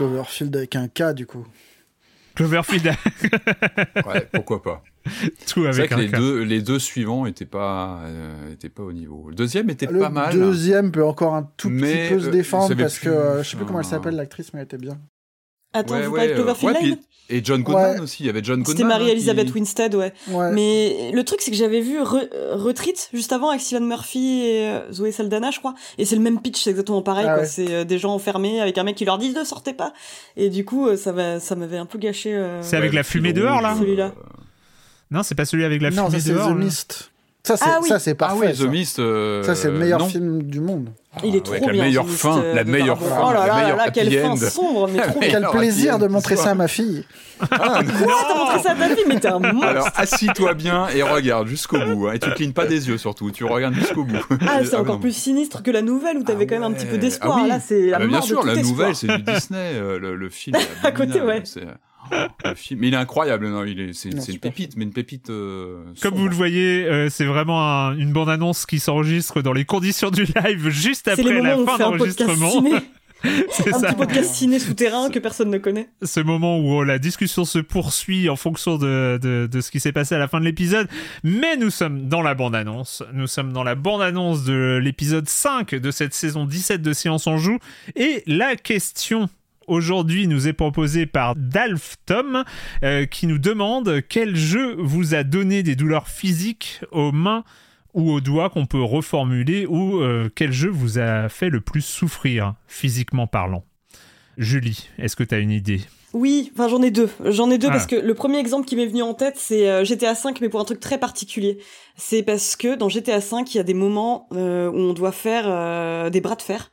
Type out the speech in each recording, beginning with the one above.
Cloverfield avec un K du coup. Cloverfield, Ouais, pourquoi pas. tout C'est vrai avec que un les K. deux, les deux suivants étaient pas, euh, étaient pas au niveau. Le deuxième était Le pas mal. deuxième peut encore un tout Mais, petit peu se euh, défendre parce que euh, je sais plus comment elle s'appelle l'actrice, mais elle était bien. Attends, Ouais, vous ouais, parlez de euh, Cloverfield ouais, Lane? puis- Et John Goodman Ouais. aussi. Il y avait John Goodman. C'était Marie-Elisabeth hein, qui- Winstead, ouais. Ouais. Mais le truc, c'est que j'avais vu Re- euh, Retreat juste avant avec Cillian Murphy et euh, Zoé Saldana, je crois. Et c'est le même pitch, c'est exactement pareil. Ah ouais. C'est euh, des gens enfermés avec un mec qui leur dit ne sortez pas. Et du coup, ça, va, ça m'avait un peu gâché. euh, C'est avec Ouais, la fumée dehors, là Celui-là. Non, c'est pas celui avec la non, fumée ça c'est dehors. The. Mist. Ça c'est Ah oui. ça c'est Ah parfait. oui, ça. The Mist. euh, Ça, c'est le meilleur non. film du monde. Il est Ah, trop avec la bien. meilleure ce Mist, fin, euh, la meilleure fin, Oh là la là là meilleure quelle fin end. sombre, mais trop. Quel plaisir de montrer ça à ma fille. Ah, Quoi T'as montré ça à ta fille, mais t'es un monstre. Alors assis-toi bien et regarde jusqu'au bout. hein, et tu clignes pas des yeux surtout. Tu regardes jusqu'au bout. Ah, c'est Ah, encore non. plus sinistre que la nouvelle où t'avais Ah quand même un petit peu d'espoir. Ah oui. Là, c'est la Ah bah mort bien sûr, la nouvelle, c'est du Disney. euh, le, film. À côté, ouais. C'est- oh, le film. Mais il est incroyable. Non, il est, c'est, Non, c'est une pépite, mais une pépite. euh, Comme vous le voyez, euh, c'est vraiment un- une bande-annonce qui s'enregistre dans les conditions du live juste après la fin d'enregistrement. C'est un ça. petit podcast ciné souterrain que personne ne connaît. ce moment où la discussion se poursuit en fonction de, de, de ce qui s'est passé à la fin de l'épisode. Mais nous sommes dans la bande-annonce. Nous sommes dans la bande-annonce de l'épisode 5 de cette saison 17 de Séance en Joue. Et la question aujourd'hui nous est proposée par Dalf Tom euh, qui nous demande quel jeu vous a donné des douleurs physiques aux mains ou aux doigts qu'on peut reformuler ou euh, quel jeu vous a fait le plus souffrir physiquement parlant. Julie, est-ce que tu as une idée? Oui, enfin j'en ai deux. J'en ai deux Ah. parce que le premier exemple qui m'est venu en tête, c'est euh, GTA V, mais pour un truc très particulier. C'est parce que dans GTA V, il y a des moments euh, où on doit faire euh, des bras de fer.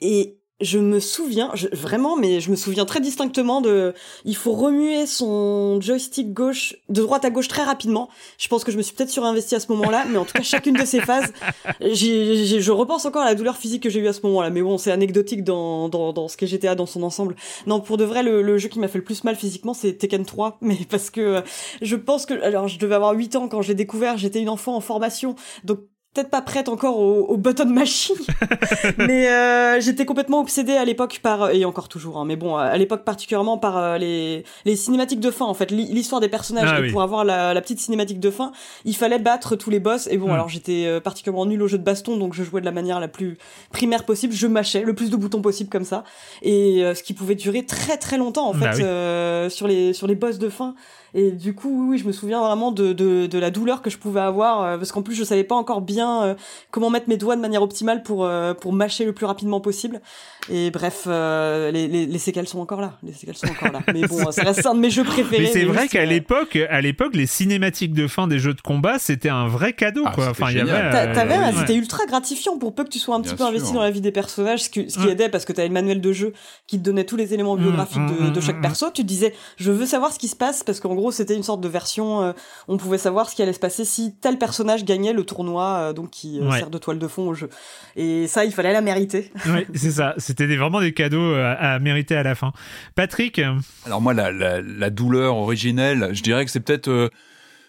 Et je me souviens, je- vraiment, mais je me souviens très distinctement de, il faut remuer son joystick gauche de droite à gauche très rapidement. Je pense que je me suis peut-être surinvesti à ce moment-là, mais en tout cas chacune de ces phases, je repense encore à la douleur physique que j'ai eue à ce moment-là. Mais bon, c'est anecdotique dans, dans, dans ce qu'est GTA dans son ensemble. Non, pour de vrai, le, le jeu qui m'a fait le plus mal physiquement, c'est Tekken 3, mais parce que euh, je pense que, alors je devais avoir 8 ans quand je l'ai découvert, j'étais une enfant en formation, donc peut-être pas prête encore au, au button machine, mais euh, j'étais complètement obsédée à l'époque par et encore toujours, hein, mais bon, à l'époque particulièrement par euh, les les cinématiques de fin en fait, L'hi- l'histoire des personnages. Ah et oui. pour avoir la, la petite cinématique de fin, il fallait battre tous les boss. Et bon, Hmm. alors j'étais euh, particulièrement nulle au jeu de baston, donc je jouais de la manière la plus primaire possible. Je mâchais le plus de boutons possible comme ça, et euh, ce qui pouvait durer très très longtemps en fait Bah oui. euh, sur les sur les boss de fin. Et du coup, oui, oui, je me souviens vraiment de, de, de la douleur que je pouvais avoir, euh, parce qu'en plus, je savais pas encore bien euh, comment mettre mes doigts de manière optimale pour, euh, pour mâcher le plus rapidement possible. Et bref, euh, les, les, les séquelles sont encore là. Les séquelles sont encore là. Mais bon, ça reste un de mes jeux préférés. Mais c'est vrai qu'à euh, l'époque, à l'époque, les cinématiques de fin des jeux de combat, c'était un vrai cadeau, Ah, quoi. Enfin, il y avait. T'a- euh, T'avais, ouais. c'était ultra gratifiant pour peu que tu sois un petit Bien peu investi sûr. dans la vie des personnages, ce qui, ce qui aidait parce que t'avais le manuel de jeu qui te donnait tous les éléments Mm, biographiques de, mm, de mm, chaque mm. perso. Tu te disais, je veux savoir ce qui se passe parce qu'en gros c'était une sorte de version, euh, on pouvait savoir ce qui allait se passer si tel personnage gagnait le tournoi, euh, donc qui euh, Ouais. sert de toile de fond au jeu. Et ça, il fallait la mériter. Ouais, c'est ça. C'était des- vraiment des cadeaux à, à mériter à la fin. Patrick, Alors moi, la, la, la douleur originelle, je dirais que c'est peut-être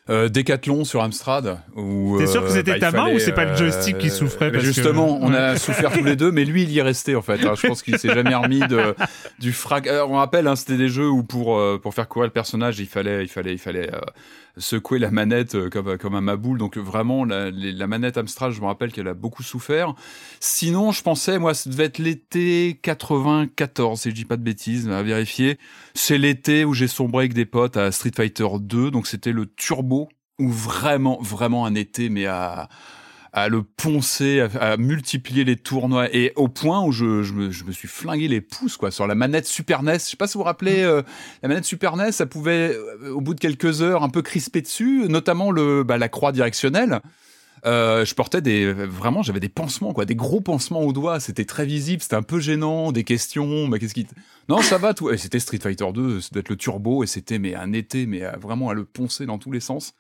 euh, euh, Décathlon sur Amstrad. T'es sûr que euh, c'était il ta main ou c'est pas le euh, joystick qui souffrait bah que- Justement, on a souffert tous les deux, mais lui, il y est resté en fait. Alors, je pense qu'il s'est jamais remis de, du frag. Alors, on rappelle, hein, c'était des jeux où pour euh, pour faire courir le personnage, il fallait il fallait il fallait euh, secouer la manette euh, comme comme un maboule. Donc vraiment, la, la manette Amstrad, je me rappelle qu'elle a beaucoup souffert. Sinon, je pensais, moi, ça devait être l'été 94, si je dis pas de bêtises, à vérifier. C'est l'été où j'ai sombré avec des potes à Street Fighter 2, donc c'était le turbo, où vraiment, vraiment un été, mais à, à le poncer, à, à multiplier les tournois, et au point où je, je, me, je me suis flingué les pouces, quoi, sur la manette Super NES. Je sais pas si vous vous rappelez, euh, la manette Super NES, ça pouvait, euh, au bout de quelques heures, un peu crisper dessus, notamment le, bah, la croix directionnelle. euh, je portais des vraiment j'avais des pansements quoi, des gros pansements aux doigts, c'était très visible, c'était un peu gênant, des questions, mais qu'est-ce qui Non, ça va tout. Et c'était Street Fighter 2, ça doit être le turbo et c'était mais un été mais vraiment à le poncer dans tous les sens.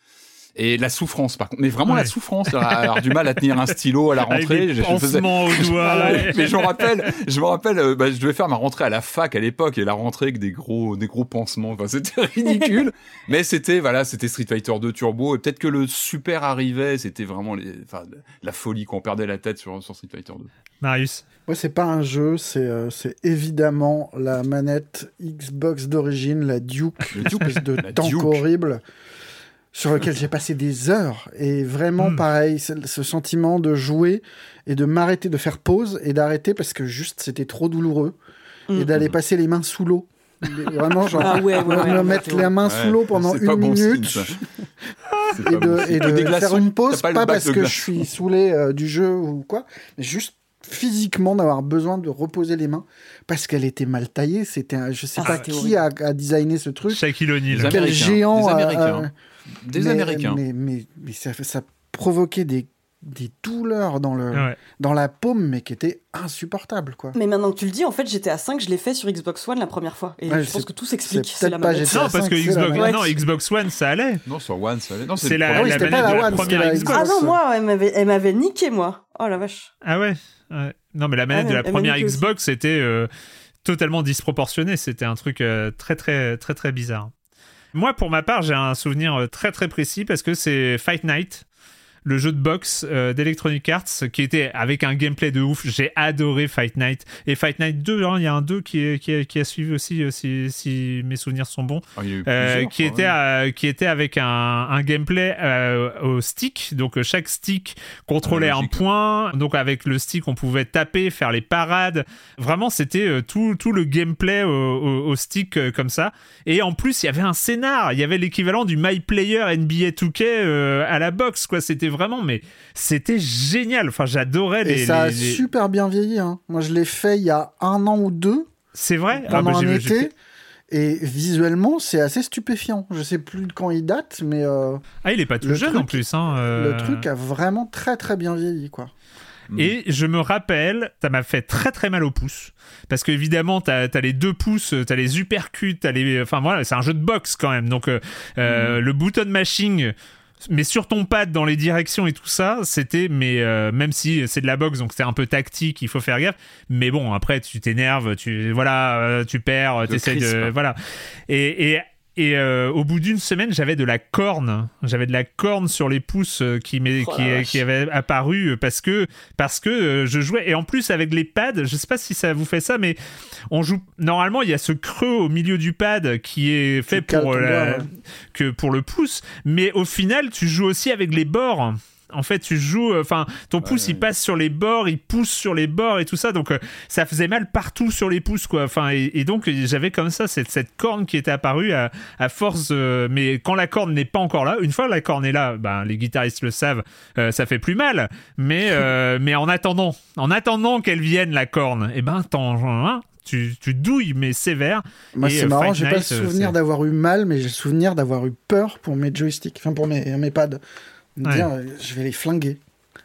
Et la souffrance par contre, mais vraiment Ouais. la souffrance, avoir du mal à tenir un stylo à la Avec rentrée, des je- je faisais- pansements aux doigts. ouais, ouais. mais je me rappelle, je me rappelle, euh, bah, je devais faire ma rentrée à la fac à l'époque et la rentrée avec des gros, des gros pansements. Enfin, c'était ridicule. mais c'était, voilà, c'était Street Fighter 2 Turbo et peut-être que le super arrivait. C'était vraiment les, enfin, la folie qu'on perdait la tête sur, sur Street Fighter 2. Marius. Moi, c'est pas un jeu, c'est euh, c'est évidemment la manette Xbox d'origine, la Duke, Le une espèce de La tank Duke. horrible sur lequel j'ai passé des heures. Et vraiment, Hmm. pareil, ce sentiment de jouer et de m'arrêter, de faire pause et d'arrêter parce que juste c'était trop douloureux et Mm. d'aller passer les mains sous l'eau. Vraiment, genre, Ah ouais, ouais, ouais, me ouais, mettre mains Ouais, sous l'eau pendant une bon signe, minute et bon de, et faire une pause, pas parce que je suis saoulé euh, du jeu ou quoi, mais juste physiquement d'avoir besoin de reposer les mains parce qu'elle était mal taillée. C'était, un- je sais Ah, pas qui a, a designé ce truc. Shaquille O'Neal. Quel géant Des a- Américains. a- Des mais, Américains. Mais, mais, mais ça, ça provoquait des, des douleurs dans, le, Ouais. dans la paume, mais qui étaient insupportables, quoi. Mais maintenant que tu le dis, en fait, GTA 5, je l'ai fait sur Xbox One la première fois. Et Ouais, je pense que tout s'explique. c'est la peut-être pas manette. GTA Non, parce que 5, c'est la Xbox, manette. non, Xbox One, ça allait. Non, sur One, ça allait. Non, C'est la, oui, la c'était manette pas de la la One, première c'était la Xbox. Ah non, moi, elle m'avait, elle m'avait niqué, moi. Oh la vache. Ah ouais, ouais. Non, mais la manette Ah, de la première. Xbox était euh, totalement disproportionnée. C'était un truc euh, très, très, très, très bizarre. Moi, pour ma part, j'ai un souvenir euh, très, très précis parce que c'est Fight Night, le jeu de boxe euh, d'Electronic Arts qui était avec un gameplay de ouf. J'ai adoré Fight Night. Et Fight Night 2, hein, il y a un 2 qui, qui, a suivi aussi, euh, si, si mes souvenirs sont bons. Ah, Euh, qui, était, ouais. qui était avec un, un gameplay au stick. Donc chaque stick contrôlait un point. Donc avec le stick, on pouvait taper, faire les parades. Vraiment, c'était tout, tout le gameplay au, au- au stick comme ça. Et en plus, il y avait un scénar. Il y avait l'équivalent du My Player NBA 2K euh, à la boxe. quoi. C'était vraiment, mais c'était génial. Enfin, j'adorais les. Et ça a les- super bien vieilli. Hein. Moi, je l'ai fait il y a un an ou deux, C'est vrai Ah, pendant bah, j'ai- un été. Et visuellement, c'est assez stupéfiant. Je sais plus de quand il date, mais euh, Ah, il est pas tout jeune truc- en plus. hein, euh. le truc a vraiment très très bien vieilli, quoi. Et je me rappelle, ça m'a fait très très mal au pouce. Parce qu'évidemment, t'as as les deux pouces, t'as les uppercuts, t'as les. Enfin voilà, c'est un jeu de boxe quand même. Donc euh, euh, le button mashing. Mais sur ton pad dans les directions et tout ça, c'était mais euh, même si c'est de la boxe donc c'est un peu tactique, il faut faire gaffe. Mais bon après tu t'énerves, tu voilà, euh, tu perds, Le t'essayes de crisp. voilà. Et, et et euh, au bout d'une semaine, j'avais de la corne. J'avais de la corne sur les pouces euh, qui, Oh qui, qui avait apparu euh, parce que, parce que euh, je jouais. Et en plus, avec les pads, je sais pas si ça vous fait ça, mais on joue. Normalement, il y a ce creux au milieu du pad qui est fait pour, ton la- doigt, ouais. que pour le pouce. Mais au final, tu joues aussi avec les bords. En fait, tu joues, euh, enfin, ton pouce il ouais. passe sur les bords, il pousse sur les bords et tout ça, donc euh, ça faisait mal partout sur les pouces, quoi. Enfin, et, et donc j'avais comme ça cette, cette corne qui était apparue à, à force, euh, mais quand la corne n'est pas encore là, une fois la corne est là, ben les guitaristes le savent, ça fait plus mal. Mais mais en attendant, en attendant qu'elle vienne la corne, et ben t'en hein, tu, tu douilles mais sévère. Moi, c'est marrant, j'ai pas le souvenir d'avoir eu mal, mais j'ai le souvenir d'avoir eu peur pour mes joysticks, enfin pour mes, mes pads. Me Ouais. dire, euh, je vais les flinguer.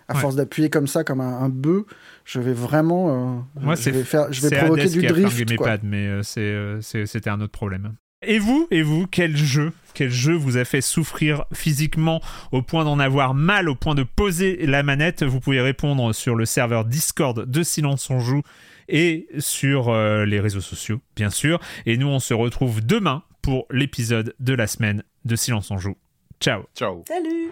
À Ouais. force d'appuyer comme ça, comme un, un bœuf, je vais vraiment. euh, Moi, je c'est- vais, faire, je vais provoquer Hades du qui a drift. mes quoi. pads, mais euh, c'est, euh, c'était un autre problème. Et vous, et vous, quel jeu, quel jeu vous a fait souffrir physiquement au point d'en avoir mal, au point de poser la manette? Vous pouvez répondre sur le serveur Discord de Silence on joue et sur euh, les réseaux sociaux, bien sûr. Et nous, on se retrouve demain pour l'épisode de la semaine de Silence on joue. Ciao Ciao. Salut